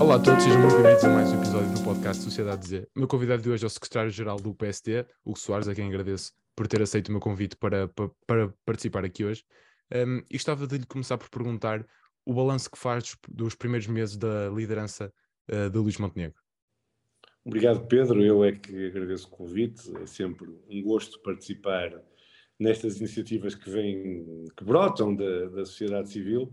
Olá a todos, sejam muito bem-vindos a mais um episódio do podcast Sociedade Z. O meu convidado de hoje é o secretário-geral do PSD, Hugo Soares, a quem agradeço por ter aceito o meu convite para, para, para participar aqui hoje. Um, e gostava de lhe começar por perguntar o balanço que faz dos, dos primeiros meses da liderança uh, de Luís Montenegro. Obrigado, Pedro. Eu é que agradeço o convite. É sempre um gosto participar nestas iniciativas que vêm, que brotam da, da sociedade civil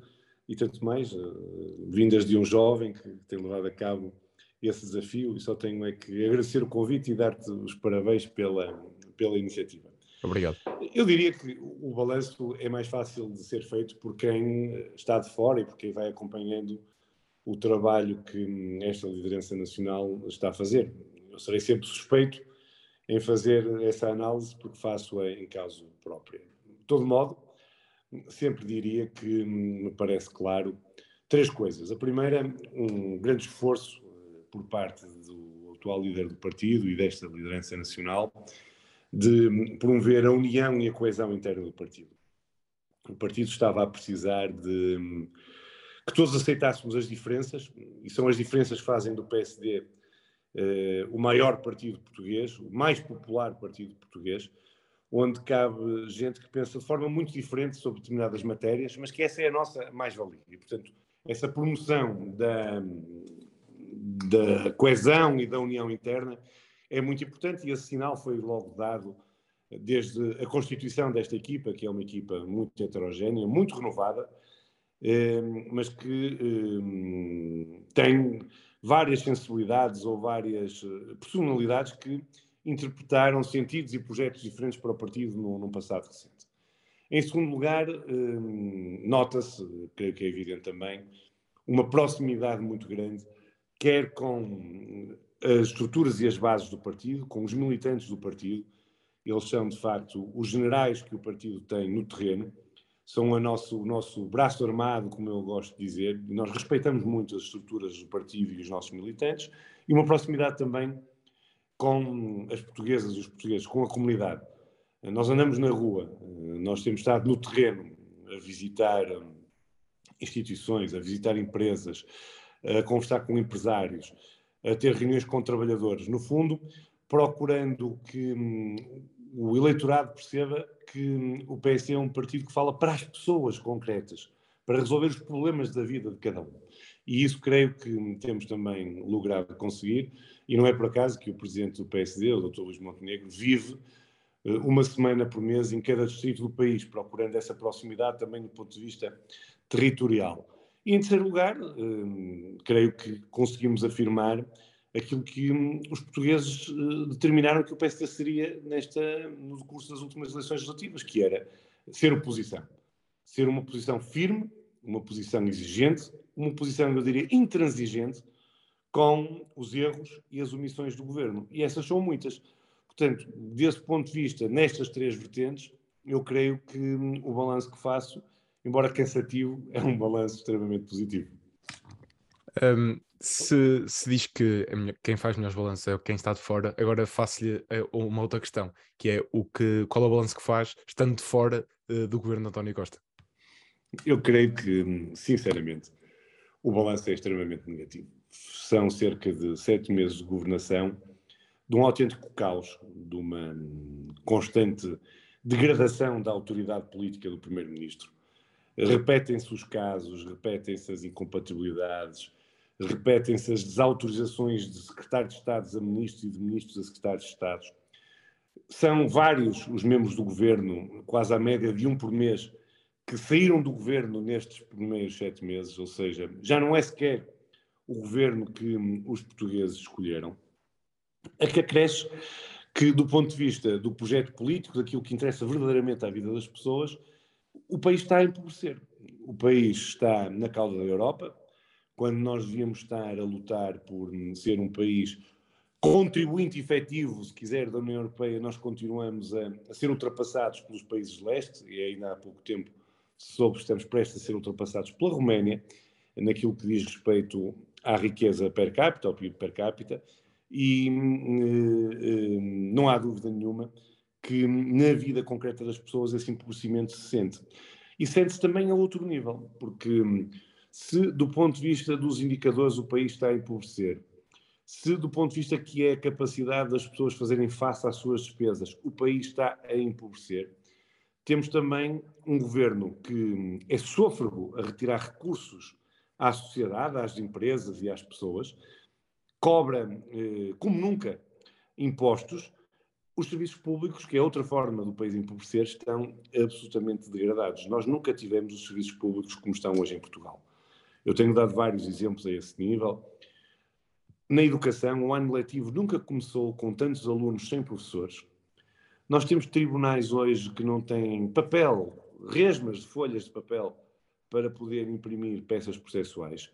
e tanto mais, uh, vindas de um jovem que tem levado a cabo esse desafio e só tenho é que agradecer o convite e dar-te os parabéns pela, pela iniciativa. Obrigado. Eu diria que o balanço é mais fácil de ser feito por quem está de fora e por quem vai acompanhando o trabalho que esta liderança nacional está a fazer. Eu serei sempre suspeito em fazer essa análise porque faço-a em caso próprio. De todo modo, sempre diria que me parece claro três coisas. A primeira, um grande esforço eh, por parte do atual líder do partido e desta liderança nacional de promover a união e a coesão interna do partido. O partido estava a precisar de que todos aceitássemos as diferenças, e são as diferenças que fazem do PSD eh, o maior partido português, o mais popular partido português, onde cabe gente que pensa de forma muito diferente sobre determinadas matérias, mas que essa é a nossa mais-valia. E, portanto, essa promoção da, da coesão e da união interna é muito importante e esse sinal foi logo dado desde a constituição desta equipa, que é uma equipa muito heterogénea, muito renovada, eh, mas que eh, tem várias sensibilidades ou várias eh, personalidades que interpretaram sentidos e projetos diferentes para o partido num passado recente. Em segundo lugar, hum, nota-se, creio que é evidente também, uma proximidade muito grande, quer com as estruturas e as bases do partido, com os militantes do partido. Eles são, de facto, os generais que o partido tem no terreno, são o nosso, o nosso braço armado, como eu gosto de dizer, nós respeitamos muito as estruturas do partido e os nossos militantes, e uma proximidade também com as portuguesas e os portugueses, com a comunidade. Nós andamos na rua, nós temos estado no terreno a visitar hum, instituições, a visitar empresas, a conversar com empresários, a ter reuniões com trabalhadores. No fundo, procurando que hum, o eleitorado perceba que hum, o PS é um partido que fala para as pessoas concretas, para resolver os problemas da vida de cada um. E isso creio que temos também logrado conseguir, e não é por acaso que o presidente do PSD, o Dr. Luís Montenegro, vive eh, uma semana por mês em cada distrito do país, procurando essa proximidade também do ponto de vista territorial. E em terceiro lugar, eh, creio que conseguimos afirmar aquilo que hum, os portugueses eh, determinaram que o PSD seria nesta, no curso das últimas eleições legislativas, que era ser oposição. Ser uma posição firme, uma posição exigente, uma posição, eu diria, intransigente com os erros e as omissões do governo. E essas são muitas. Portanto, desse ponto de vista, nestas três vertentes, eu creio que hum, o balanço que faço, embora cansativo, é um balanço extremamente positivo. Um, se, se, diz que quem faz melhores balanços é quem está de fora, agora faço-lhe eh, uma outra questão, que é o que, qual é o balanço que faz estando de fora uh, do governo de António Costa? Eu creio que, sinceramente, o balanço é extremamente negativo. São cerca de sete meses de governação, de um autêntico caos, de uma constante degradação da autoridade política do Primeiro-Ministro. Repetem-se os casos, repetem-se as incompatibilidades, repetem-se as desautorizações de secretários de Estado a ministros e de ministros a secretários de Estado. São vários os membros do governo, quase à média de um por mês, que saíram do governo nestes primeiros sete meses, ou seja, já não é sequer o governo que os portugueses escolheram, a que acresce que, do ponto de vista do projeto político, daquilo que interessa verdadeiramente à vida das pessoas, o país está a empobrecer. O país está na cauda da Europa, quando nós devíamos estar a lutar por ser um país contribuinte efetivo, se quiser, da União Europeia, nós continuamos a, a ser ultrapassados pelos países leste, e ainda há pouco tempo soube estamos prestes a ser ultrapassados pela Roménia, naquilo que diz respeito à riqueza per capita, ao PIB per capita, e uh, não há dúvida nenhuma que na vida concreta das pessoas esse empobrecimento se sente. E sente-se também a outro nível, porque se do ponto de vista dos indicadores o país está a empobrecer, se do ponto de vista que é a capacidade das pessoas fazerem face às suas despesas, o país está a empobrecer, temos também um governo que é sôfrego a retirar recursos à sociedade, às empresas e às pessoas, cobra, eh, como nunca, impostos. Os serviços públicos, que é outra forma do país empobrecer, estão absolutamente degradados. Nós nunca tivemos os serviços públicos como estão hoje em Portugal. Eu tenho dado vários exemplos a esse nível. Na educação, o ano letivo nunca começou com tantos alunos sem professores. Nós temos tribunais hoje que não têm papel, resmas de folhas de papel para poder imprimir peças processuais.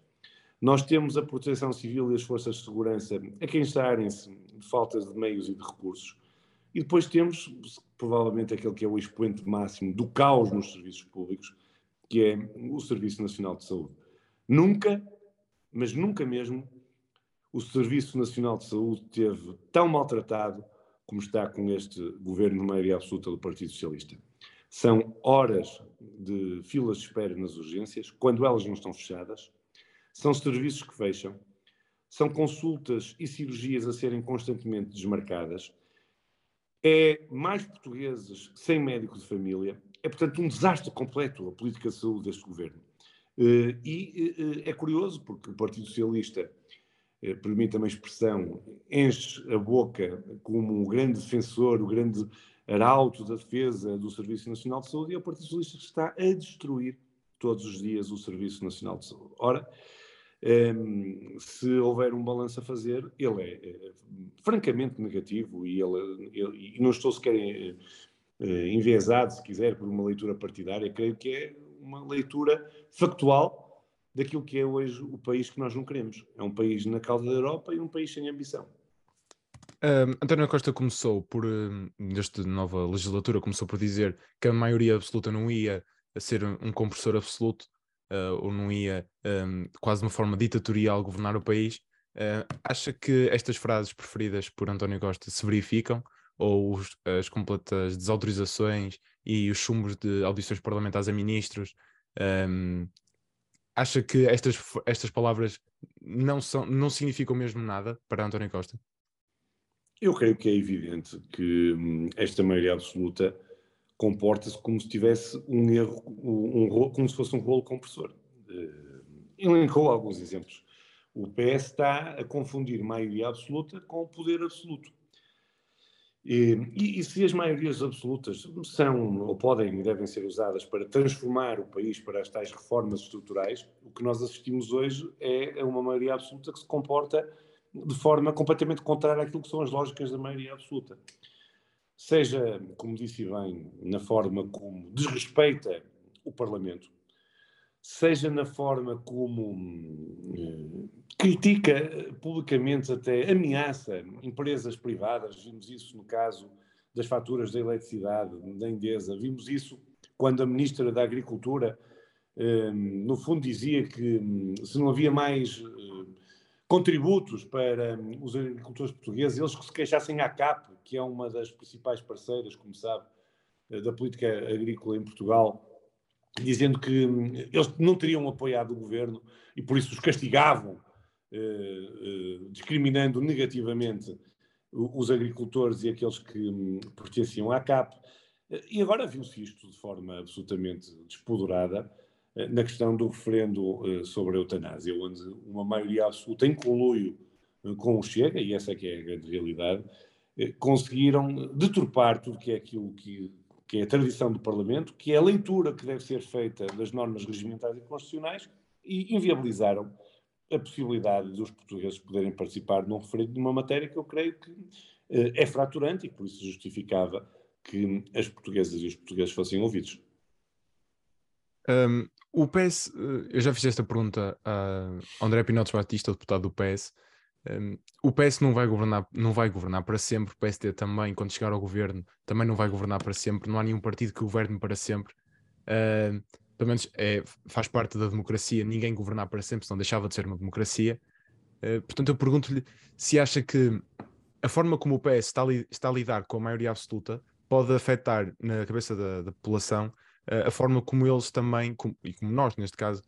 Nós temos a proteção civil e as forças de segurança a queixarem-se de faltas de meios e de recursos. E depois temos, provavelmente, aquele que é o expoente máximo do caos nos serviços públicos, que é o Serviço Nacional de Saúde. Nunca, mas nunca mesmo, o Serviço Nacional de Saúde teve tão maltratado como está com este governo de maioria absoluta do Partido Socialista. São horas de filas de espera nas urgências, quando elas não estão fechadas, são serviços que fecham, são consultas e cirurgias a serem constantemente desmarcadas, é mais portugueses sem médico de família, é portanto um desastre completo a política de saúde deste governo. Eh, e eh, é curioso porque o Partido Socialista, eh, permita-me a expressão, enche a boca como o grande defensor, o grande arauto da defesa do Serviço Nacional de Saúde e é o Partido Socialista que está a destruir todos os dias o Serviço Nacional de Saúde. Ora, um, se houver um balanço a fazer, ele é, é francamente negativo e, ele, ele, e não estou sequer uh, enviesado, se quiser, por uma leitura partidária, creio que é uma leitura factual daquilo que é hoje o país que nós não queremos. É um país na cauda da Europa e um país sem ambição. Um, António Costa começou por, nesta nova legislatura, começou por dizer que a maioria absoluta não ia ser um compressor absoluto, uh, ou não ia um, quase de uma forma ditatorial governar o país. Uh, acha que estas frases preferidas por António Costa se verificam? Ou os, as completas desautorizações e os chumbos de audições parlamentares a ministros. Um, acha que estas, estas palavras não, são, não significam mesmo nada para António Costa? Eu creio que é evidente que hum, esta maioria absoluta comporta-se como se tivesse um erro, um, como se fosse um rolo compressor. Uh, elencou alguns exemplos. O PS está a confundir maioria absoluta com poder absoluto. E, e, se as maiorias absolutas são ou podem e devem ser usadas para transformar o país para as tais reformas estruturais, o que nós assistimos hoje é uma maioria absoluta que se comporta de forma completamente contrária àquilo que são as lógicas da maioria absoluta. Seja, como disse bem, na forma como desrespeita o Parlamento, seja na forma como eh, critica publicamente, até ameaça empresas privadas, vimos isso no caso das faturas da eletricidade, da Endesa, vimos isso quando a Ministra da Agricultura, eh, no fundo, dizia que hum, se não havia mais eh, contributos para os agricultores portugueses, eles que se queixassem à CAP, que é uma das principais parceiras, como sabe, da política agrícola em Portugal, dizendo que hum, eles não teriam apoiado o governo e por isso os castigavam, eh, eh, discriminando negativamente os agricultores e aqueles que hum, pertenciam à CAP. E agora viu-se isto de forma absolutamente despoderada eh, na questão do referendo sobre a eutanásia, onde uma maioria absoluta em conluio com o Chega, e essa é que é a grande realidade, conseguiram deturpar tudo que é aquilo que que é a tradição do Parlamento, que é a leitura que deve ser feita das normas regimentais e constitucionais, e inviabilizaram a possibilidade dos portugueses poderem participar num referendo de uma matéria que eu creio que eh, é fraturante e por isso justificava que as portuguesas e os portugueses fossem ouvidos. Um, o PS, eh, eu já fiz esta pergunta a André Pinotes Batista, deputado do PS, um, o PS não vai governar, não vai governar para sempre, o PSD também, quando chegar ao governo, também não vai governar para sempre, não há nenhum partido que governe para sempre. Uh, pelo menos é, faz parte da democracia ninguém governar para sempre, senão deixava de ser uma democracia. Uh, portanto, eu pergunto-lhe se acha que a forma como o PS está a, está a lidar com a maioria absoluta pode afetar na cabeça da, da população uh, a forma como eles também, e como nós neste caso,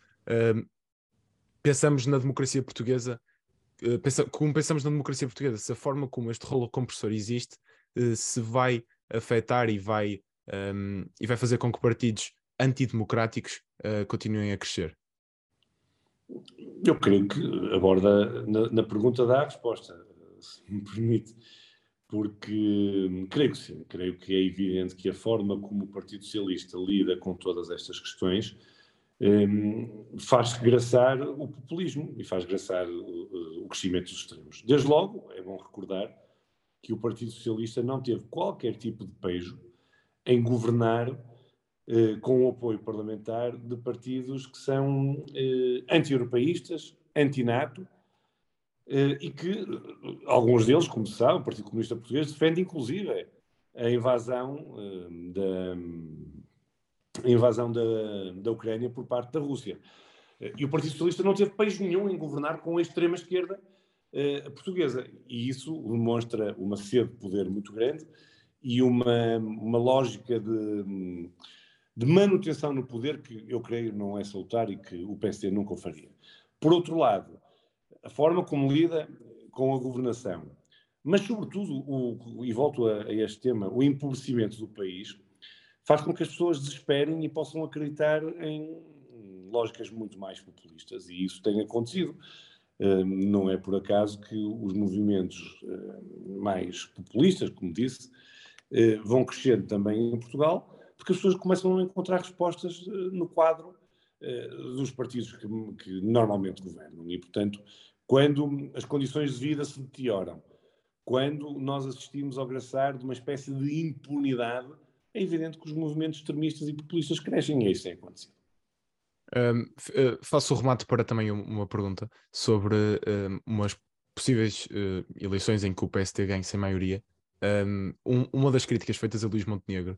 pensamos na democracia portuguesa, pensa, como pensamos na democracia portuguesa, se a forma como este rolo compressor existe uh, se vai afetar e vai, um, ehm, e vai fazer com que partidos antidemocráticos uh, continuem a crescer? Eu creio que aborda na, na pergunta dá a resposta, se me permite porque creio que sim, creio que é evidente que a forma como o Partido Socialista lida com todas estas questões um, faz regressar o populismo e faz regressar o, o, crescimento dos extremos. Desde logo, é bom recordar que o Partido Socialista não teve qualquer tipo de pejo em governar eh, com o apoio parlamentar de partidos que são eh, anti-europeístas, anti-NATO, eh, e que alguns deles, como se sabe, o Partido Comunista Português defende inclusive a invasão da a invasão da, da Ucrânia por parte da Rússia. E o Partido Socialista não teve país nenhum em governar com a extrema-esquerda uh, portuguesa. E isso demonstra uma sede de poder muito grande e uma, uma lógica de, de manutenção no poder que eu creio não é salutar e que o PSD nunca o faria. Por outro lado, a forma como lida com a governação, mas, sobretudo, o, e volto a, a este tema, o empobrecimento do país, faz com que as pessoas desesperem e possam acreditar em lógicas muito mais populistas, e isso tem acontecido. Hum, não é por acaso que os movimentos hum, mais populistas, como disse, hum, vão crescendo também em Portugal, porque as pessoas começam a encontrar respostas no quadro dos partidos que, que normalmente governam. E, portanto, quando as condições de vida se deterioram, quando nós assistimos ao graçar de uma espécie de impunidade, é evidente que os movimentos extremistas e populistas crescem e isso tem acontecido. Um, uh, faço o remate para também uma pergunta sobre um, umas possíveis uh, eleições em que o PST ganhe sem maioria. Um, uma das críticas feitas a Luís Montenegro,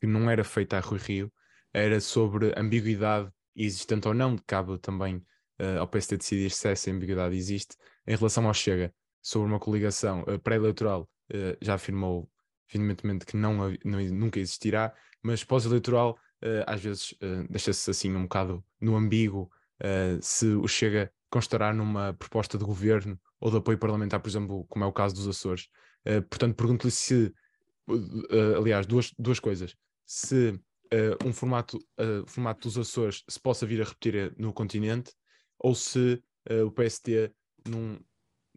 que não era feita a Rui Rio, era sobre ambiguidade existente ou não, cabe também uh, ao PSD decidir se essa ambiguidade existe. Em relação ao Chega, sobre uma coligação uh, pré-eleitoral, já afirmou evidentemente que não, não nunca existirá, mas pós-eleitoral às vezes deixa-se assim um bocado no ambíguo se o Chega constará numa proposta de governo ou de apoio parlamentar, por exemplo, como é o caso dos Açores. portanto, pergunto-lhe se, aliás, duas, duas coisas. Se uh, um formato, uh, formato dos Açores se possa vir a repetir no continente ou se uh, o PST, num,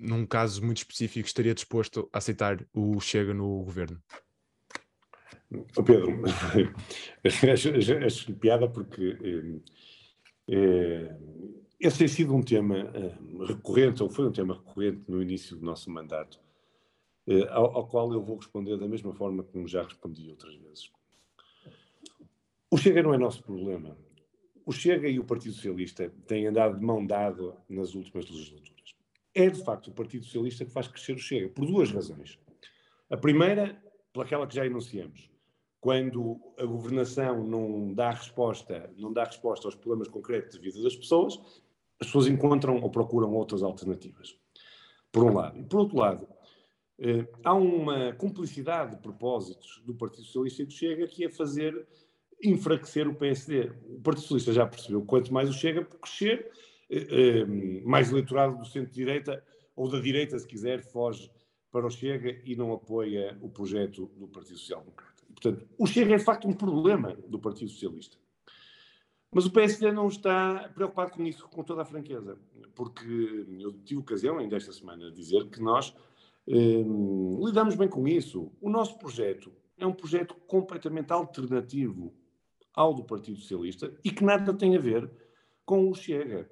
num caso muito específico, estaria disposto a aceitar o Chega no governo? Oh Pedro, acho piada porque eh, eh, esse tem sido um tema eh, recorrente, ou foi um tema recorrente no início do nosso mandato, ao, ao, qual eu vou responder da mesma forma como já respondi outras vezes. O Chega não é nosso problema. O Chega e o Partido Socialista têm andado de mão dada nas últimas legislaturas. É, de facto, o Partido Socialista que faz crescer o Chega, por duas razões. A primeira, pelaquela que já enunciamos. Quando a governação não dá resposta, não dá resposta aos problemas concretos de vida das pessoas, as pessoas encontram ou procuram outras alternativas. Por um lado. E por outro lado, eh, há uma cumplicidade de propósitos do Partido Socialista e do Chega que é fazer enfraquecer o PSD. O Partido Socialista já percebeu quanto mais o Chega crescer, mais eleitorado do centro-direita, ou da direita, se quiser, foge para o Chega e não apoia o projeto do Partido Social Democrata. Portanto, o Chega é de facto um problema do Partido Socialista. Mas o PSD não está preocupado com isso, com toda a franqueza, porque eu tive ocasião ainda esta semana de dizer que nós eh, lidamos bem com isso. O nosso projeto é um projeto completamente alternativo ao do Partido Socialista e que nada tem a ver com o Chega.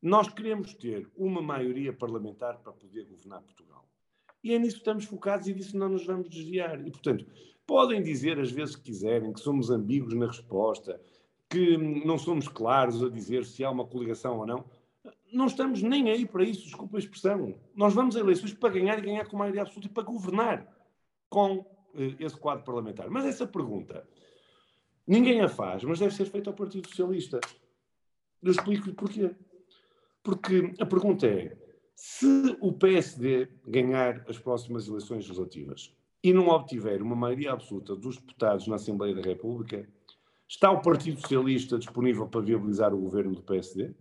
Nós queremos ter uma maioria parlamentar para poder governar Portugal. E é nisso que estamos focados e disso não nos vamos desviar. E, portanto, podem dizer às vezes que quiserem que somos ambíguos na resposta, que não somos claros a dizer se há uma coligação ou não. Não estamos nem aí para isso, desculpa a expressão. Nós vamos a eleições para ganhar e ganhar com maioria absoluta e para governar com eh, esse quadro parlamentar. Mas essa pergunta Ninguém a faz, mas deve ser feita ao Partido Socialista. Eu explico-lhe porquê. Porque a pergunta é: se o PSD ganhar as próximas eleições legislativas e não obtiver uma maioria absoluta dos deputados na Assembleia da República, está o Partido Socialista disponível para viabilizar o governo do PSD?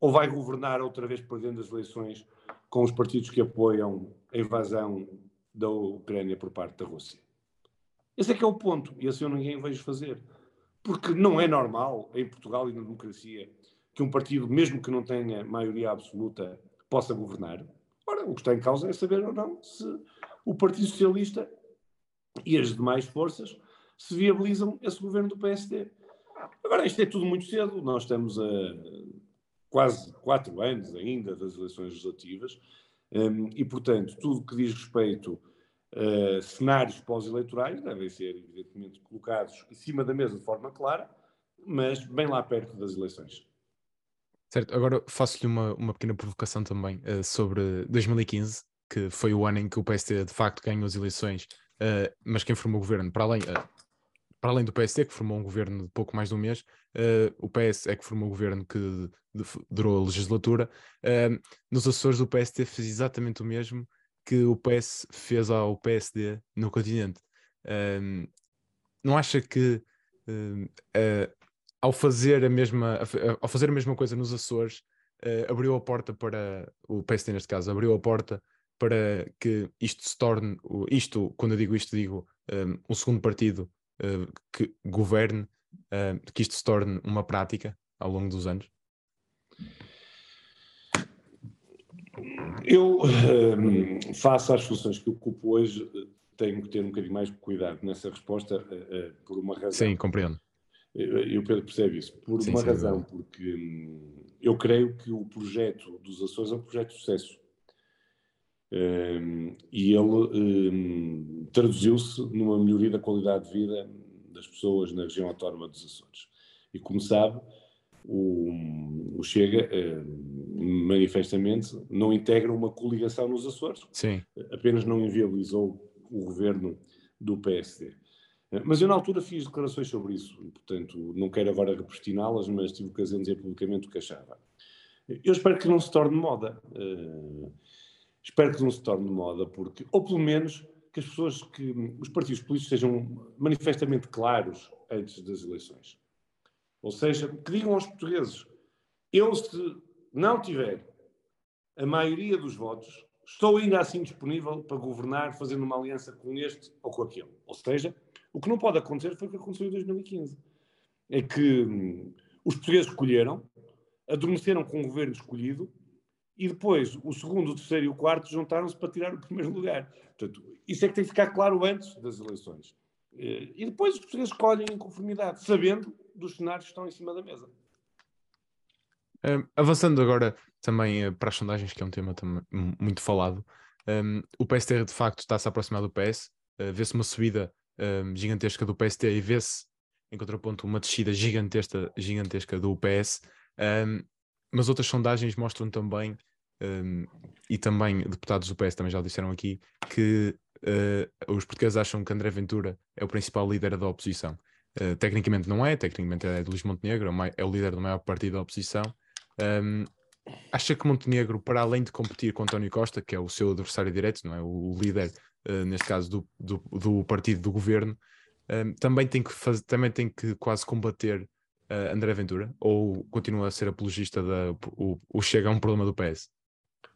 ou vai governar outra vez perdendo as eleições com os partidos que apoiam a invasão da Ucrânia por parte da Rússia? Esse é que é o ponto, e assim eu ninguém vejo fazer. Porque não é normal, em Portugal e na democracia, que um partido, mesmo que não tenha maioria absoluta, possa governar. Ora, o que está em causa é saber ou não se o Partido Socialista e as demais forças se viabilizam esse governo do PSD. Agora, isto é tudo muito cedo, nós estamos a quase quatro anos ainda das eleições legislativas, um, e, portanto, tudo que diz respeito a cenários pós-eleitorais devem ser, evidentemente, colocados em cima da mesa de forma clara, mas bem lá perto das eleições. Certo, agora faço-lhe uma, uma pequena provocação também uh, sobre 2015, que foi o ano em que o PSD de facto ganhou as eleições, uh, mas quem formou o governo, para além, uh, para além do PSD, que formou um governo de pouco mais de um mês, o PS é que formou o governo que de, de, durou a legislatura. nos Açores, o PSD fez exatamente o mesmo que o PS fez ao PSD no continente. não acha que ao fazer a mesma ao fazer a mesma coisa nos Açores uh, abriu a porta para o PSD neste caso abriu a porta para que isto se torne isto quando eu digo isto digo um, um segundo partido uh, que governe uh, que isto se torne uma prática ao longo dos anos? Eu um, faço as funções que ocupo hoje tenho que ter um bocadinho mais de cuidado nessa resposta por uma razão. Sim compreendo e o Pedro percebe isso, por sim, uma sim, razão, porque hum, eu creio que o projeto dos Açores é um projeto de sucesso. Um, e ele um, traduziu-se numa melhoria da qualidade de vida das pessoas na região autónoma dos Açores. E como sabe, o, o Chega manifestamente não integra uma coligação nos Açores, Sim. apenas não inviabilizou o governo do PSD. Mas eu, na altura, fiz declarações sobre isso, e, portanto, não quero agora repristiná-las, mas tive ocasião de dizer publicamente o que achava. Eu espero que não se torne moda. Uh, espero que não se torne moda, porque, ou pelo menos, que as pessoas, que os partidos políticos sejam manifestamente claros antes das eleições. Ou seja, que digam aos portugueses: eu, se não tiver a maioria dos votos, estou ainda assim disponível para governar fazendo uma aliança com este ou com aquele. Ou seja, o que não pode acontecer foi o que aconteceu em 2015. É que hum, os portugueses escolheram, adormeceram com o governo escolhido e depois o segundo, o terceiro e o quarto juntaram-se para tirar o primeiro lugar. Portanto, isso é que tem que ficar claro antes das eleições. Eh, e depois os portugueses escolhem em conformidade, sabendo dos cenários que estão em cima da mesa. Um, avançando agora também uh, para as sondagens, que é um tema também muito falado, um, o PST de facto está-se a aproximar do PS, uh, vê-se uma subida um, gigantesca do PST e vê-se, em contraponto, uma descida gigantesca, gigantesca do PS. Um, mas outras sondagens mostram também, um, e também deputados do PS também já disseram aqui, que uh, os portugueses acham que André Ventura é o principal líder da oposição. Uh, tecnicamente não é, tecnicamente é de Luís Montenegro, é, é o líder do maior partido da oposição. Um, acha que Montenegro, para além de competir com António Costa, que é o seu adversário direto, não é? o líder uh, neste caso do, do, do, partido do governo, um, ehm, também, tem que faz, também tem que quase combater uh, André Ventura? Ou continua a ser apologista da. O, o Chega a um problema do PS?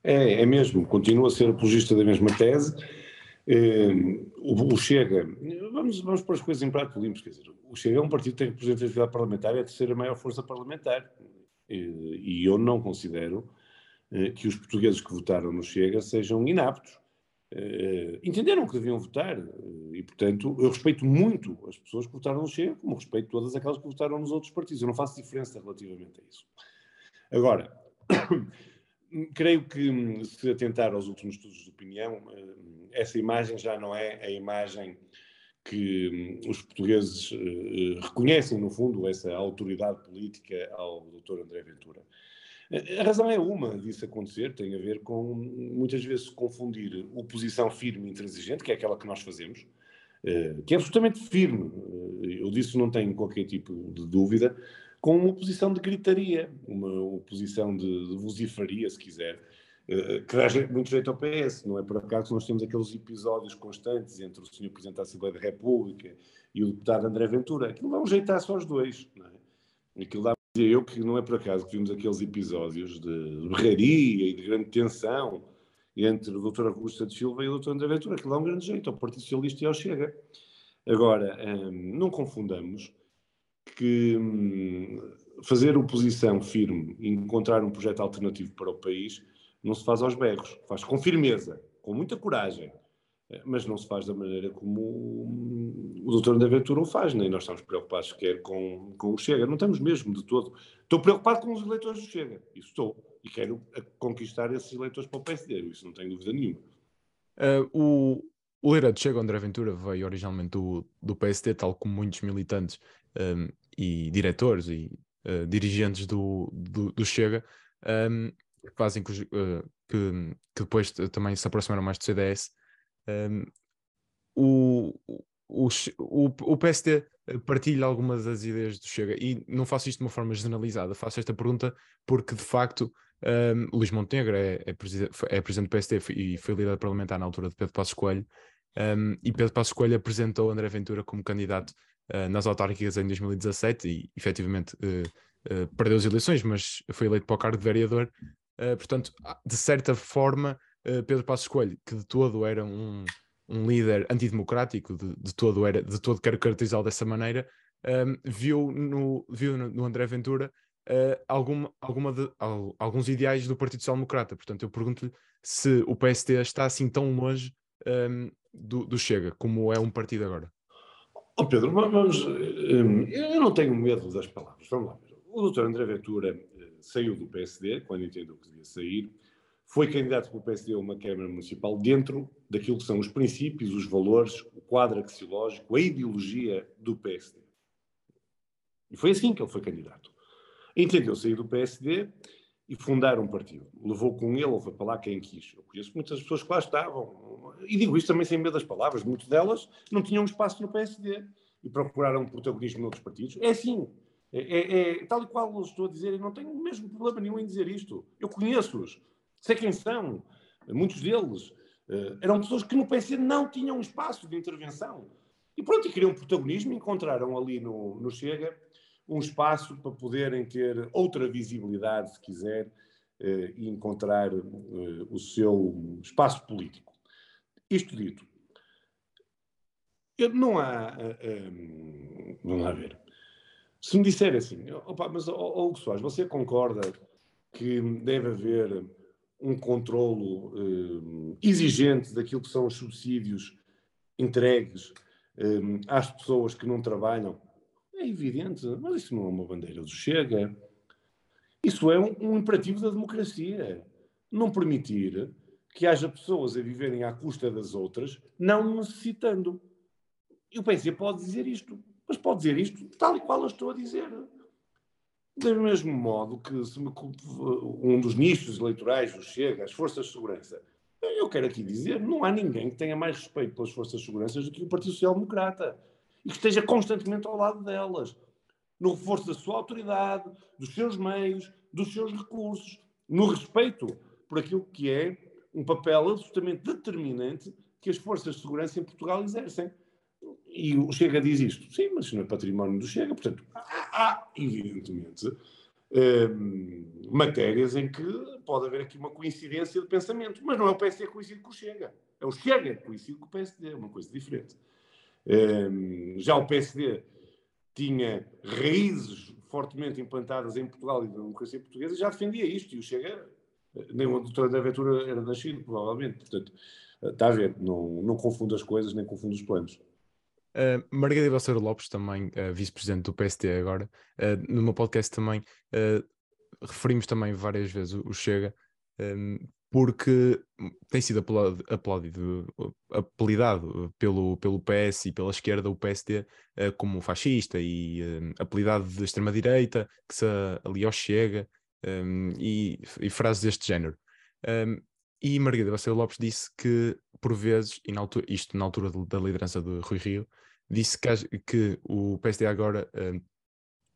É, é mesmo, continua a ser apologista da mesma tese. O, o, Chega, vamos, vamos pôr as coisas em prato limpos, quer dizer, o Chega é um partido que tem representatividade parlamentar, é a terceira maior força parlamentar. e eu não considero que os portugueses que votaram no Chega sejam inaptos Uh, entenderam que deviam votar uh, e, portanto, eu respeito muito as pessoas que votaram no Chega, como respeito todas aquelas que votaram nos outros partidos. Eu não faço diferença relativamente a isso. Agora, creio que se atentar aos últimos estudos de opinião, uh, essa imagem já não é a imagem que um, os portugueses reconhecem, no fundo, essa autoridade política ao Dr. André Ventura. A razão é uma disso acontecer, tem a ver com muitas vezes confundir oposição firme e intransigente, que é aquela que nós fazemos, eh, que é absolutamente firme, eh, eu disso não tenho qualquer tipo de dúvida, com uma oposição de gritaria, uma oposição de, de se quiser, eh, que dá muito jeito ao PS. Não é por acaso que nós temos aqueles episódios constantes entre o Sr. Presidente da Assembleia da República e o deputado André Ventura. Aquilo dá um jeitaço aos dois. Não é? Aquilo dá dizia eu que não é por acaso que vimos aqueles episódios de berraria e de grande tensão entre o Dr. Augusto de Silva e o Dr. André Ventura, que dá um grande jeito ao Partido Socialista e ao Chega. Agora, hum, não confundamos que hum, fazer oposição firme e encontrar um projeto alternativo para o país não se faz aos berros, faz com firmeza, com muita coragem, mas não se faz da maneira como o doutor André Ventura o faz, nem nós estamos preocupados sequer com, com o Chega, não estamos mesmo de todo. Estou preocupado com os eleitores do Chega, isso estou, e quero conquistar esses eleitores para o PSD, isso não tenho dúvida nenhuma. Uh, o, o líder do Chega, André Ventura, veio originalmente do, do PSD, tal como muitos militantes um, e diretores e uh, dirigentes do, do, do Chega, um, que fazem que, uh, que, que, depois também se aproximaram mais do CDS. Um, o, o, o, o PSD partilha algumas das ideias do Chega. E não faço isto de uma forma generalizada, faço esta pergunta porque de facto um, Luís Montenegro é, é, presidente, é presidente do PSD e foi líder parlamentar na altura de Pedro Passos Coelho. Um, e Pedro Passos Coelho apresentou André Ventura como candidato uh, nas autárquicas em 2017 e efetivamente uh, uh, perdeu as eleições, mas foi eleito para o cargo de vereador. portanto, de certa forma, Pedro Passos Coelho, que de todo era um, um líder antidemocrático, de, de, todo era, de todo quero caracterizá-lo dessa maneira, um, viu, no, viu no, no André Ventura uh, alguma, alguma de, alguns ideais do Partido Social Democrata. Portanto, eu pergunto-lhe se o PST está assim tão longe um, do, do, Chega, como é um partido agora. Oh Pedro, vamos. Um, eu não tenho medo das palavras. Vamos lá. O doutor André Ventura uh, saiu do PSD, quando entendeu que devia sair, foi candidato pelo PSD a uma Câmara Municipal dentro daquilo que são os princípios, os valores, o quadro axiológico, a ideologia do PSD. E foi assim que ele foi candidato. Entendeu sair do PSD e fundar um partido. Levou com ele, foi para lá quem quis. Eu conheço muitas pessoas que lá estavam, e digo isto também sem medo das palavras, muitas delas não tinham espaço no PSD e procuraram protagonismo noutros partidos. É assim, é, é, é, tal e qual estou a dizer, e não tenho mesmo problema nenhum em dizer isto. Eu conheço-os, sei quem são, muitos deles. Uh, eram pessoas que no PSD não tinham espaço de intervenção. E pronto, e queriam protagonismo, encontraram ali no, no Chega um espaço para poderem ter outra visibilidade, se quiser, eh, e encontrar eh, o seu espaço político. Isto dito, não há. Eh, vamos lá ver. Se me disser assim, opa, mas Hugo Soares, você concorda que deve haver um controlo exigente daquilo que são os subsídios entregues às pessoas que não trabalham? É evidente, mas isso não é uma bandeira do Chega. Isso é um, um imperativo da democracia. Não permitir que haja pessoas a viverem à custa das outras, não necessitando. E o PSD pode dizer isto, mas pode dizer isto tal e qual eu estou a dizer. Do mesmo modo que um dos nichos eleitorais do Chega, as forças de segurança, eu quero aqui dizer, não há ninguém que tenha mais respeito pelas forças de segurança do que o Partido Social Democrata e que esteja constantemente ao lado delas, no reforço da sua autoridade, dos seus meios, dos seus recursos, no respeito por aquilo que é um papel absolutamente determinante que as forças de segurança em Portugal exercem. E o Chega diz isto. Sim, mas isso não é património do Chega. Portanto, há, evidentemente, hum, matérias em que pode haver aqui uma coincidência de pensamento. Mas não é o PSD que coincide com o Chega. É o Chega que coincide com o PSD. É uma coisa diferente. Ehm, já o PSD tinha raízes fortemente implantadas em Portugal e na democracia portuguesa, já defendia isto, e o Chega, nem o doutor da Aventura era nascido, provavelmente. Portanto, está a ver, não, não confunda as coisas, nem confunda os planos. Uh, Margarida Balseiro Lopes, também uh, vice-presidente do PSD agora, uh, no meu podcast também referimos também várias vezes o, Chega, um, porque tem sido aplaudido, apelidado pelo, pelo PS e pela esquerda o PSD como fascista e apelidado de extrema-direita, que se ali ao chega, um, e, e, frases deste género. Um, e Margarida Baceiro Lopes disse que, por vezes, e na altura, isto na altura da liderança de Rui Rio, disse que, que o PSD agora uh,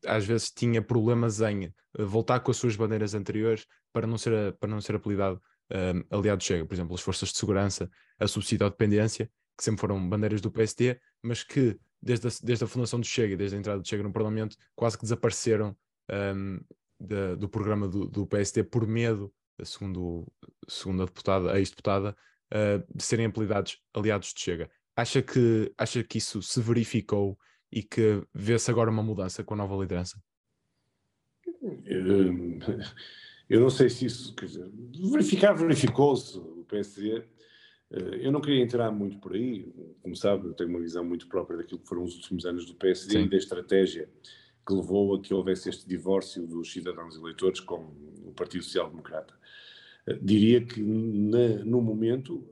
às vezes tinha problemas em voltar com as suas bandeiras anteriores para não ser, para não ser apelidado um, aliado chega, por exemplo, as forças de segurança, a subsídio à dependência, que sempre foram bandeiras do PSD, mas que desde a, desde a fundação do Chega, desde a entrada do Chega no Parlamento, quase que desapareceram um, do programa do, do PST por medo, segundo, segundo a deputada, a ex-deputada, uh, de serem apelidados aliados de Chega. Acha que, acha que isso se verificou e que vê-se agora uma mudança com a nova liderança? Eu não sei se isso, quer dizer, verificar, verificou-se. O PSD eh, eu não queria entrar muito por aí, como sabe, eu tenho uma visão muito própria daquilo que foram os últimos anos do PSD Sim. e da estratégia que levou a que houvesse este divórcio dos cidadãos eleitores com o Partido Social Democrata. Eh, diria que, na, no momento,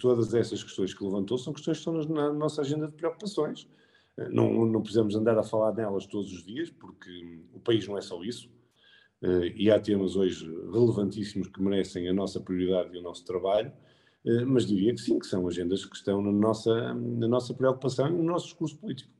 todas essas questões que levantou são questões que estão na nossa agenda de preocupações. Eh, não, não precisamos andar a falar nelas todos os dias, porque o país não é só isso. E há temas hoje relevantíssimos que merecem a nossa prioridade e o nosso trabalho eh, mas diria que sim, que são agendas que estão na nossa, na nossa preocupação e no nosso discurso político.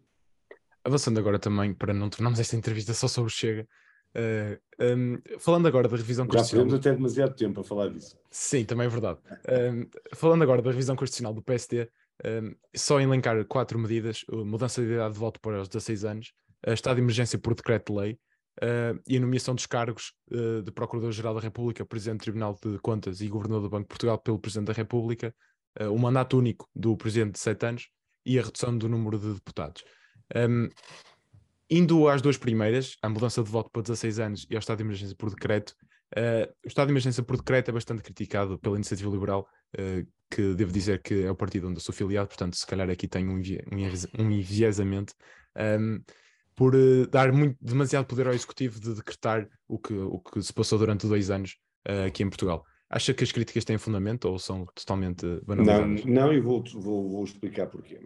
Avançando agora também, para não tornarmos esta entrevista só sobre o Chega, uh, eh, um, falando agora da revisão constitucional... Já tivemos até demasiado tempo a falar disso. Sim, também é verdade. Um, falando agora da revisão constitucional do PSD, um, só elencar quatro medidas, mudança de idade de voto para os 16 anos, estado de emergência por decreto-lei, uh, e a nomeação dos cargos uh, de Procurador-Geral da República, Presidente do Tribunal de Contas e Governador do Banco de Portugal pelo Presidente da República, uh, o mandato único do Presidente de sete anos e a redução do número de deputados. Um, indo às duas primeiras, a mudança de voto para 16 anos e ao estado de emergência por decreto, Uh, o estado de emergência por decreto é bastante criticado pela Iniciativa Liberal, uh, que devo dizer que é o partido onde eu sou filiado, portanto, se calhar aqui tem um, um, enviesamento. Um, por uh, dar muito, demasiado poder ao Executivo de decretar o que, o que se passou durante dois anos aqui em Portugal. Acha que as críticas têm fundamento ou são totalmente banalizadas? Não, não e vou, vou, vou, explicar porquê.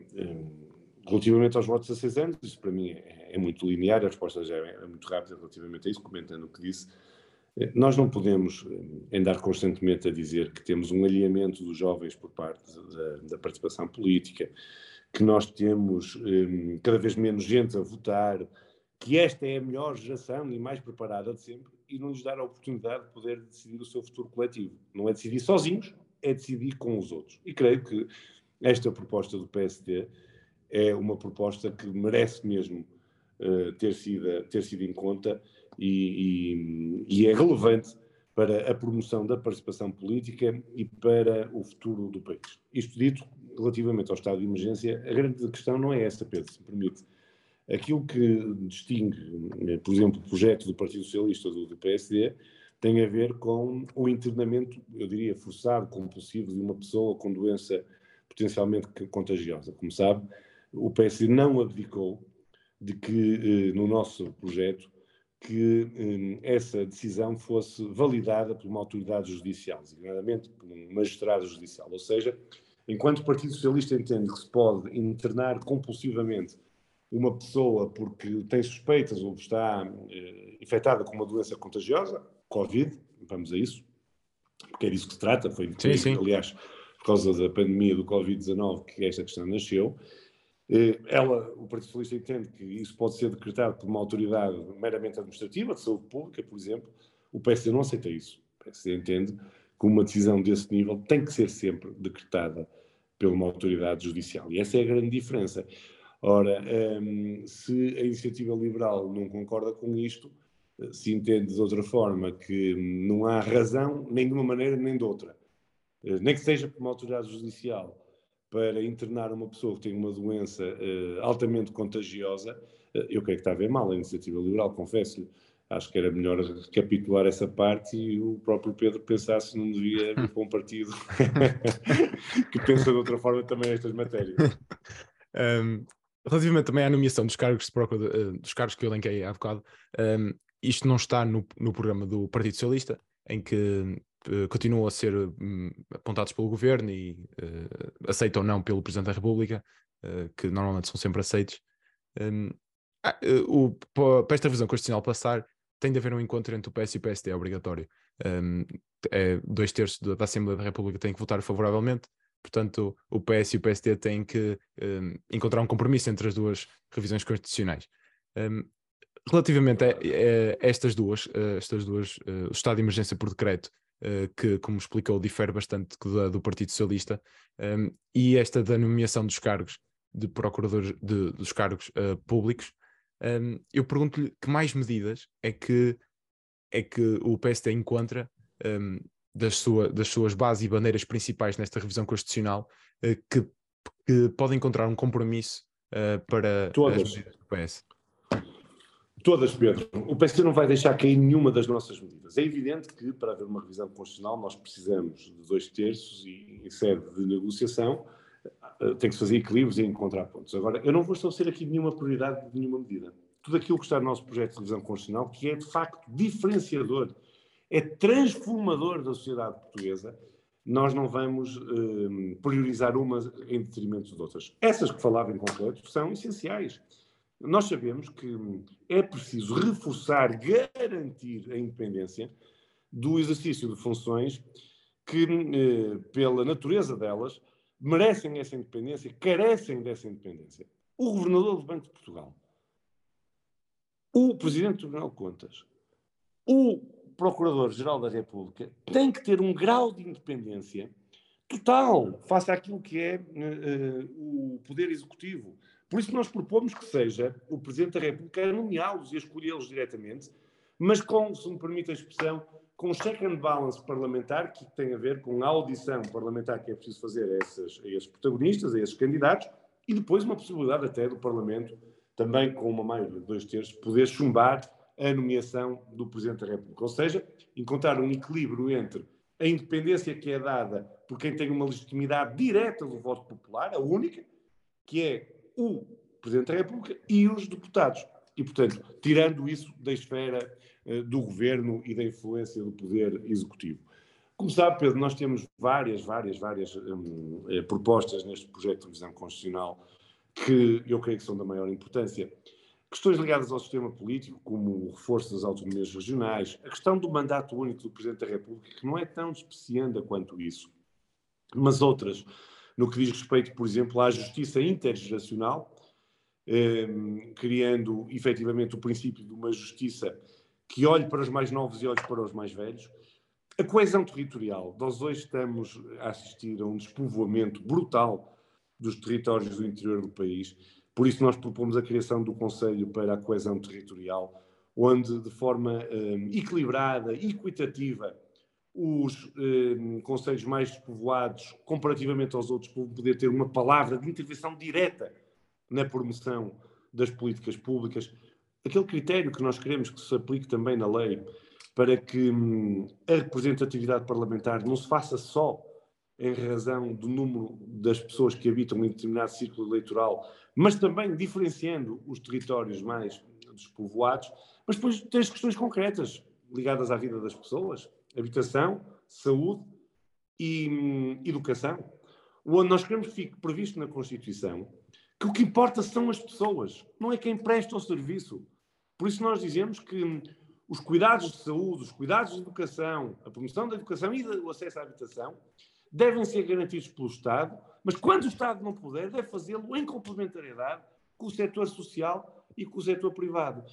Relativamente aos votos a seis anos, isso para mim é, é muito linear, a resposta já é, é, muito rápida relativamente a isso, comentando o que disse. Eh, nós não podemos andar constantemente a dizer que temos um alinhamento dos jovens por parte da, da participação política, que nós temos um, cada vez menos gente a votar, que esta é a melhor geração e mais preparada de sempre, e não lhes dar a oportunidade de poder decidir o seu futuro coletivo. Não é decidir sozinhos, é decidir com os outros. E creio que esta proposta do PSD é uma proposta que merece mesmo uh, ter, sido, ter sido em conta e, e, e é relevante para a promoção da participação política e para o futuro do país. Isto dito, relativamente ao estado de emergência, a grande questão não é essa, Pedro, se me permite. Aquilo que distingue, eh, por exemplo, o projeto do Partido Socialista do, do PSD tem a ver com o internamento, eu diria, forçado, compulsivo de uma pessoa com doença potencialmente contagiosa. Como sabe, o PSD não abdicou de que, eh, no nosso projeto, que eh, essa decisão fosse validada por uma autoridade judicial, designadamente por um magistrado judicial. Ou seja, Enquanto o Partido Socialista entende que se pode internar compulsivamente uma pessoa porque tem suspeitas ou está eh, infectada com uma doença contagiosa, Covid, vamos a isso, porque é disso que se trata, foi sim, sim. aliás, por causa da pandemia do Covid-19 que esta questão nasceu. Eh, ela, o Partido Socialista entende que isso pode ser decretado por uma autoridade meramente administrativa, de saúde pública, por exemplo. O PSD não aceita isso. O PSD entende que uma decisão desse nível tem que ser sempre decretada pela uma autoridade judicial. E essa é a grande diferença. Ora, um, se a iniciativa liberal não concorda com isto, se entende de outra forma que não há razão, nem de uma maneira nem de outra, eh, nem que seja por uma autoridade judicial, para internar uma pessoa que tem uma doença uh, altamente contagiosa, uh, eu creio que está a ver mal a iniciativa liberal, confesso-lhe acho que era melhor recapitular essa parte e o próprio Pedro pensar se não devia vir para um partido que pensa de outra forma também estas matérias. Um, relativamente também à nomeação dos cargos, de procura, uh, dos cargos que eu elenquei há bocado, um, isto não está no, no programa do Partido Socialista, em que continuam a ser um, apontados pelo governo e uh, aceitam ou não pelo Presidente da República, que normalmente são sempre aceitos. Um, ah, o, para esta revisão constitucional passar, tem de haver um encontro entre o PS e o PSD, é obrigatório. Um, é, dois terços da, Assembleia da República têm que votar favoravelmente, portanto, o PS e o PSD têm que um, encontrar um compromisso entre as duas revisões constitucionais. Um, relativamente a, a, estas duas, a estas duas uh, o estado de emergência por decreto, uh, que, como explicou, difere bastante do, do Partido Socialista, e esta da nomeação dos cargos de procuradores de, dos cargos uh, públicos, Um, eu pergunto-lhe que mais medidas é que, é que o PSD encontra um, das, sua, das suas bases e bandeiras principais nesta revisão constitucional uh, que, que pode encontrar um compromisso uh, para Todas. as medidas do PS. Todas, Pedro. O PSD não vai deixar cair nenhuma das nossas medidas. É evidente que, para haver uma revisão constitucional, nós precisamos de dois terços e, em sede de negociação, eh, tem que se fazer equilíbrios e encontrar pontos. Agora, eu não vou estabelecer aqui nenhuma prioridade de nenhuma medida. Tudo aquilo que está no nosso projeto de revisão constitucional, que é de facto diferenciador, é transformador da sociedade portuguesa, nós não vamos eh, priorizar umas em detrimento de outras. Essas que falava em concreto são essenciais. Nós sabemos que é preciso reforçar, garantir a independência do exercício de funções que, eh, pela natureza delas, merecem essa independência, carecem dessa independência. O governador do Banco de Portugal, o presidente do Tribunal de Contas, o procurador-geral da República têm que ter um grau de independência total face àquilo que é uh, o poder executivo. Por isso nós propomos que seja o Presidente da República a nomeá-los e a escolhê-los diretamente, mas com, se me permite a expressão, com um check and balance parlamentar que tem a ver com a audição parlamentar que é preciso fazer a esses, a esses protagonistas, a esses candidatos, e depois uma possibilidade até do Parlamento, também com uma maioria de dois terços, poder chumbar a nomeação do Presidente da República. Ou seja, encontrar um equilíbrio entre a independência que é dada por quem tem uma legitimidade direta do voto popular, a única, que é o Presidente da República e os deputados. E, portanto, tirando isso da esfera uh, do governo e da influência do poder executivo. Como sabe, Pedro, nós temos várias, várias, várias um, eh, propostas neste projeto de revisão constitucional que eu creio que são da maior importância. Questões ligadas ao sistema político, como o reforço das autonomias regionais, a questão do mandato único do Presidente da República, que não é tão desprecianda quanto isso, mas outras no que diz respeito, por exemplo, à justiça intergeracional, eh, criando efetivamente o princípio de uma justiça que olhe para os mais novos e olhe para os mais velhos. A coesão territorial. Nós hoje estamos a assistir a um despovoamento brutal dos territórios do interior do país. Por isso, nós propomos a criação do Conselho para a Coesão Territorial, onde, de forma eh, equilibrada, equitativa, os eh, conselhos mais despovoados, comparativamente aos outros, poder ter uma palavra de intervenção direta na promoção das políticas públicas. Aquele critério que nós queremos que se aplique também na lei para que hum, a representatividade parlamentar não se faça só em razão do número das pessoas que habitam em determinado círculo eleitoral, mas também diferenciando os territórios mais despovoados, mas depois tem as questões concretas ligadas à vida das pessoas, habitação, saúde e hum, educação, onde nós queremos que fique previsto na Constituição que o que importa são as pessoas, não é quem presta o serviço. Por isso nós dizemos que hum, os cuidados de saúde, os cuidados de educação, a promoção da educação e o acesso à habitação devem ser garantidos pelo Estado, mas quando o Estado não puder, deve fazê-lo em complementariedade com o setor social e com o setor privado.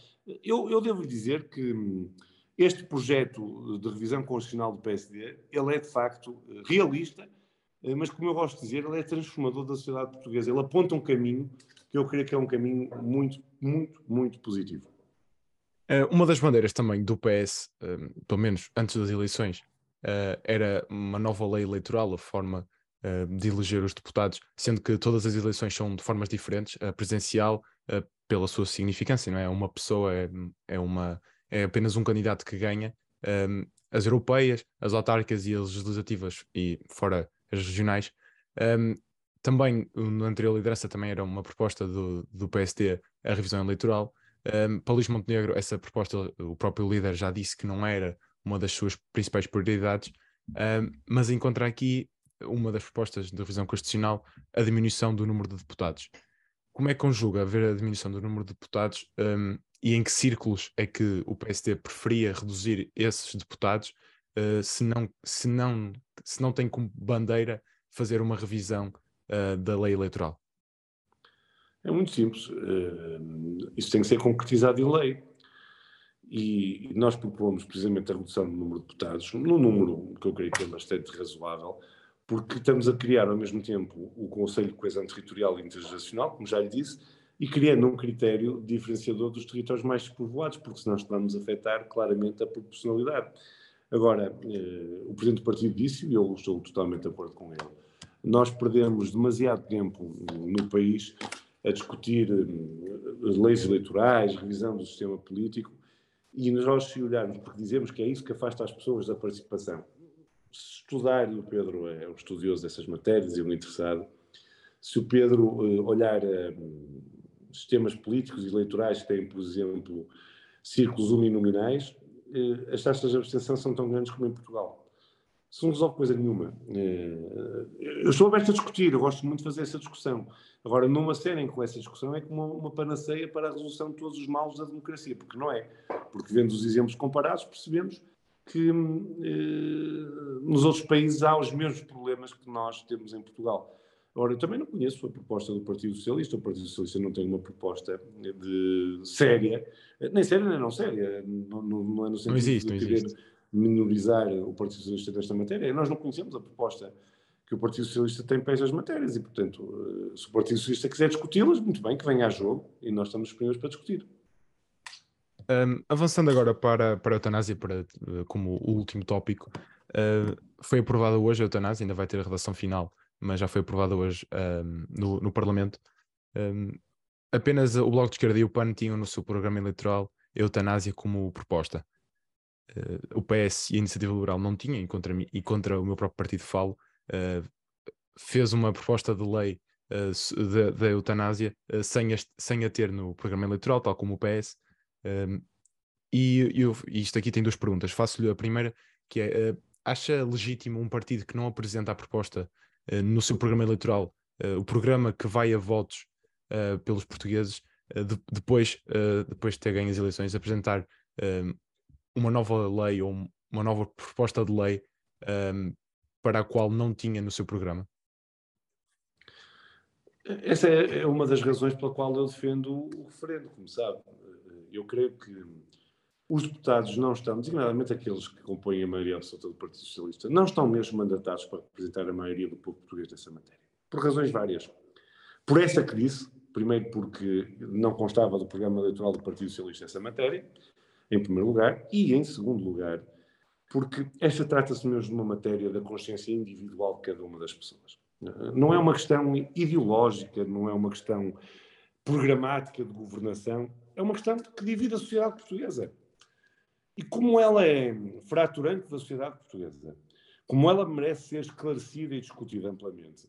Eu, eu devo dizer que hum, este projeto de revisão constitucional do PSD, ele é de facto realista, eh, mas como eu gosto de dizer, ele é transformador da sociedade portuguesa. Ele aponta um caminho que eu creio que é um caminho muito, muito, muito positivo. Eh, uma das bandeiras também do PS, eh, pelo menos antes das eleições, era uma nova lei eleitoral, a forma de eleger os deputados, sendo que todas as eleições são de formas diferentes, a presencial, pela sua significância, não é? Uma pessoa é, é uma é apenas um candidato que ganha. Um, as europeias, as autárquicas e as legislativas, e fora as regionais. Um, também, na anterior liderança, também era uma proposta do, do PSD a revisão eleitoral. Um, para Luís Montenegro, essa proposta, o próprio líder já disse que não era uma das suas principais prioridades, um, mas encontra aqui uma das propostas de revisão constitucional a diminuição do número de deputados. Como é que conjuga haver a diminuição do número de deputados um, e em que círculos é que o PSD preferia reduzir esses deputados uh, se, não, se, não, se não tem como bandeira fazer uma revisão uh, da lei eleitoral? É muito simples. Uh, isso tem que ser concretizado em lei. E nós propomos precisamente a redução do número de deputados, num número que eu creio que é bastante razoável, porque estamos a criar ao mesmo tempo o Conselho de Coesão Territorial e Intergeracional, como já lhe disse, e criando um critério diferenciador dos territórios mais despovoados, porque senão estamos a afetar claramente a proporcionalidade. Agora, eh, o Presidente do Partido disse, e eu estou totalmente de acordo com ele, nós perdemos demasiado tempo no país a discutir eh, leis eleitorais, revisão do sistema político, e nós, se olharmos, porque dizemos que é isso que afasta as pessoas da participação. Se estudar, e o Pedro é um estudioso dessas matérias e um interessado, se o Pedro uh, olhar uh, sistemas políticos e eleitorais que têm, por exemplo, círculos uninominais, uh, as taxas de abstenção são tão grandes como em Portugal. Isso não resolve coisa nenhuma. eu estou aberto a discutir, eu gosto muito de fazer essa discussão. Agora, não serem com essa discussão é como uma, panaceia para a resolução de todos os males da democracia, porque não é. Porque vendo os exemplos comparados, percebemos que eh, nos outros países há os mesmos problemas que nós temos em Portugal. Ora, eu também não conheço a proposta do Partido Socialista. O Partido Socialista não tem uma proposta de séria, nem séria nem não séria. Não, não, não é no sentido não existe, de querer minorizar o Partido Socialista desta matéria. Nós não conhecemos a proposta que o Partido Socialista tem para estas matérias e, portanto, se o Partido Socialista quiser discuti-las, muito bem, que venha a jogo e nós estamos disponíveis para discutir. Um, avançando agora para, para a eutanásia, para, como o último tópico, uh, foi aprovada hoje a eutanásia, ainda vai ter a redação final mas já foi aprovada hoje um, no, no, Parlamento. Um, apenas o Bloco de Esquerda e o PAN tinham no seu programa eleitoral a eutanásia como proposta. Uh, o PS e a Iniciativa Liberal não tinham, e contra, mim, e contra o meu próprio partido falo, uh, fez uma proposta de lei uh, da eutanásia sem, a, sem a ter no programa eleitoral, tal como o PS. Um, e, eu, isto aqui tem duas perguntas. Faço-lhe a primeira, que é: acha legítimo um partido que não apresenta a proposta no seu programa eleitoral, uh, o programa que vai a votos uh, pelos portugueses, de, depois, depois de ter ganho as eleições, apresentar uma nova lei ou uma nova proposta de lei para a qual não tinha no seu programa? Essa é, é uma das razões pela qual eu defendo o referendo, como sabe. Eu creio que os deputados não estão, designadamente aqueles que compõem a maioria absoluta do Partido Socialista, não estão mesmo mandatados para representar a maioria do povo português dessa matéria. Por razões várias. Por essa disse, primeiro porque não constava do programa eleitoral do Partido Socialista essa matéria, em primeiro lugar, e em segundo lugar, porque esta trata-se mesmo de uma matéria da consciência individual de cada uma das pessoas. Não é uma questão ideológica, não é uma questão programática de governação, é uma questão que divide a sociedade portuguesa. E como ela é fraturante da sociedade portuguesa, como ela merece ser esclarecida e discutida amplamente,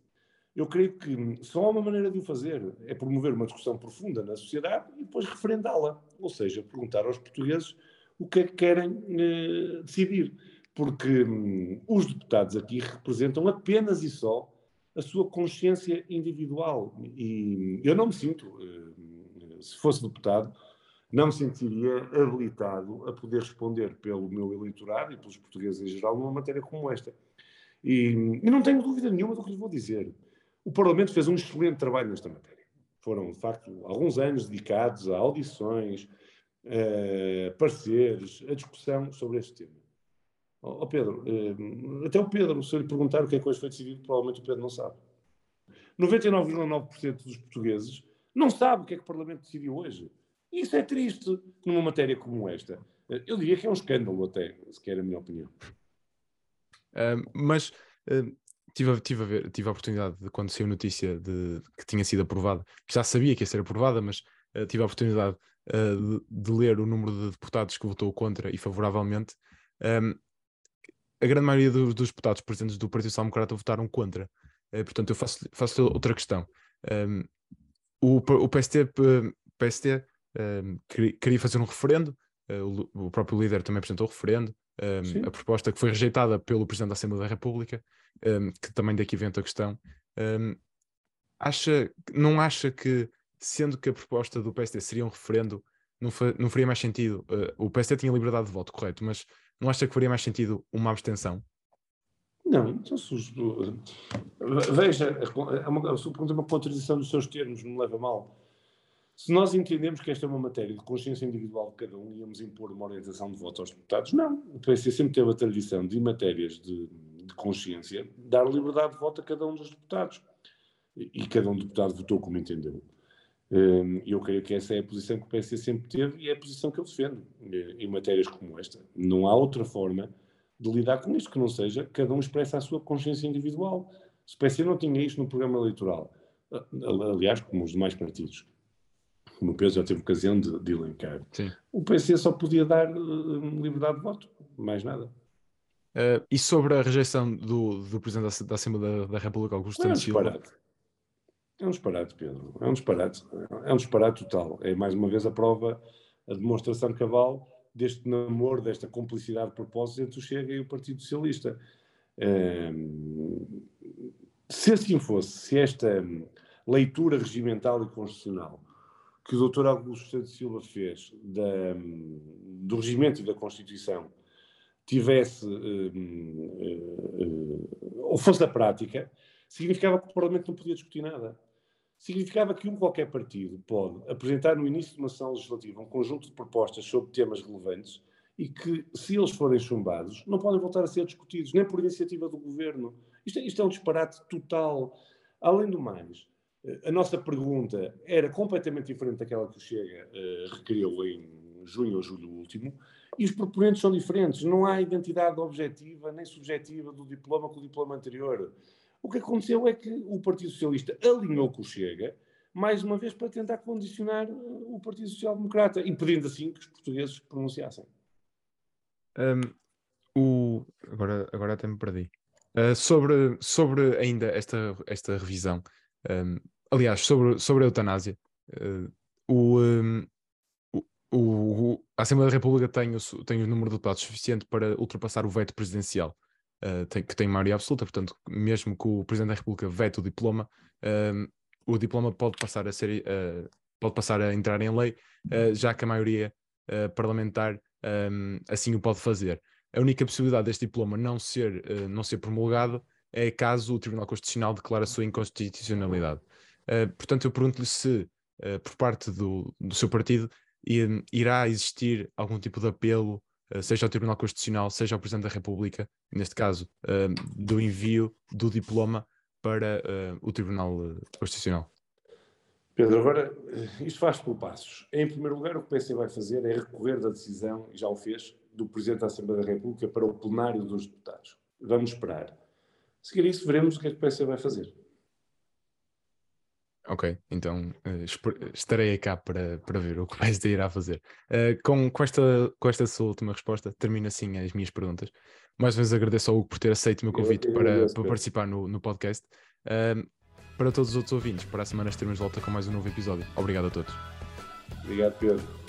eu creio que só há uma maneira de o fazer, é promover uma discussão profunda na sociedade e depois referendá-la. Ou seja, perguntar aos portugueses o que é que querem eh, decidir. Porque hum, os deputados aqui representam apenas e só a sua consciência individual. E eu não me sinto, eh, se fosse deputado, não me sentiria habilitado a poder responder pelo meu eleitorado e pelos portugueses em geral numa matéria como esta. E, e, não tenho dúvida nenhuma do que lhe vou dizer. O Parlamento fez um excelente trabalho nesta matéria. Foram, de facto, alguns anos dedicados a audições, a pareceres, a discussão sobre este tema. Ó oh, Pedro, eh, até o Pedro, se eu lhe perguntar o que é que hoje foi decidido, provavelmente o Pedro não sabe. 99,9% dos portugueses não sabe o que é que o Parlamento decidiu hoje. Isso é triste numa matéria como esta. Eu diria que é um escândalo, até, se quer a minha opinião. Uh, mas uh, tive, tive, a ver, tive a oportunidade de, quando saiu notícia de que tinha sido aprovada, que já sabia que ia ser aprovada, mas uh, tive a oportunidade de, de, ler o número de deputados que votou contra e favoravelmente. Um, a grande maioria dos, dos, deputados presentes do Partido Social Democrata votaram contra. portanto, eu faço, faço outra questão. Um, o, o PST, PST um, queria fazer um referendo, uh, o, próprio líder também apresentou o referendo, um, a proposta que foi rejeitada pelo Presidente da Assembleia da República, um, que também daqui vem a questão. acha, não acha que, sendo que a proposta do PSD seria um referendo, não, fa, não faria mais sentido? Uh, o PSD tinha liberdade de voto, correto, mas não acha que faria mais sentido uma abstenção? Não, então, veja, é uma, a sua pergunta é uma contradição dos seus termos, não me leva mal. Se nós entendemos que esta é uma matéria de consciência individual de cada um, íamos impor uma orientação de voto aos deputados? Não. O PC sempre teve a tradição de, em matérias de, de consciência, dar liberdade de voto a cada um dos deputados. E, e cada um deputado votou como entendeu. Hum, eu creio que essa é a posição que o PSD sempre teve e é a posição que eu defendo eh, em matérias como esta. Não há outra forma de lidar com isto que não seja cada um expressa a sua consciência individual. Se o PSD não tinha isto no programa eleitoral, aliás, como os demais partidos, como o Pedro já teve ocasião de, de elencar, Sim. o PSD só podia dar uh, liberdade de voto, mais nada. Uh, e sobre a rejeição do, do Presidente da, da Assembleia da, da República, Augusto Santos Silva? É um disparate, Pedro. É um disparate. É um disparate total. É mais uma vez a prova, a demonstração cabal deste namoro, desta complicidade de propósitos entre o Chega e o Partido Socialista. se assim fosse, se esta leitura regimental e constitucional que o Dr. Augusto Santos Silva fez da, do regimento e da Constituição tivesse ou fosse da prática, significava que o Parlamento não podia discutir nada significava que um qualquer partido pode apresentar no início de uma sessão legislativa um conjunto de propostas sobre temas relevantes e que, se eles forem chumbados, não podem voltar a ser discutidos, nem por iniciativa do governo. Isto, é, isto é um disparate total. Além do mais, a nossa pergunta era completamente diferente daquela que o Chega uh, requeriu em junho ou julho último, e os proponentes são diferentes. Não há identidade objetiva nem subjetiva do diploma com o diploma anterior. O que aconteceu é que o Partido Socialista alinhou com o Chega, mais uma vez para tentar condicionar uh, o Partido Social Democrata, impedindo assim que os portugueses pronunciassem. Um, o... agora, agora até me perdi. Uh, sobre, sobre ainda esta, esta revisão, um, aliás, sobre, sobre a eutanásia, uh, o, um, o, o, a Assembleia da República tem o, tem o número de deputados suficiente para ultrapassar o veto presidencial uh, tem, que tem maioria absoluta, portanto, mesmo que o Presidente da República vete o diploma, uh, o diploma pode passar a ser uh, pode passar a entrar em lei, já que a maioria parlamentar um, assim o pode fazer. A única possibilidade deste diploma não ser, não ser promulgado é caso o Tribunal Constitucional declare a sua inconstitucionalidade. Portanto, eu pergunto-lhe se, por parte do, do seu partido, irá existir algum tipo de apelo eh, seja ao Tribunal Constitucional, seja ao Presidente da República, neste caso, uh, do envio do diploma para uh, o Tribunal Constitucional? Pedro, agora isto faz por passos. Em primeiro lugar, o que o PC vai fazer é recorrer da decisão, e já o fez, do Presidente da Assembleia da República para o plenário dos deputados. Vamos esperar. Seguir isso, veremos o que é que o PC vai fazer. Ok, então uh, estarei cá para, para ver o que vais irá fazer. Uh, com, com, esta, com esta sua última resposta, termino assim as minhas perguntas. Mais uma vez agradeço ao Hugo por ter aceito o meu convite para, para participar no, no podcast. Uh, para todos os outros ouvintes, para a semana estaremos de volta com mais um novo episódio. Obrigado a todos. Obrigado, Pedro.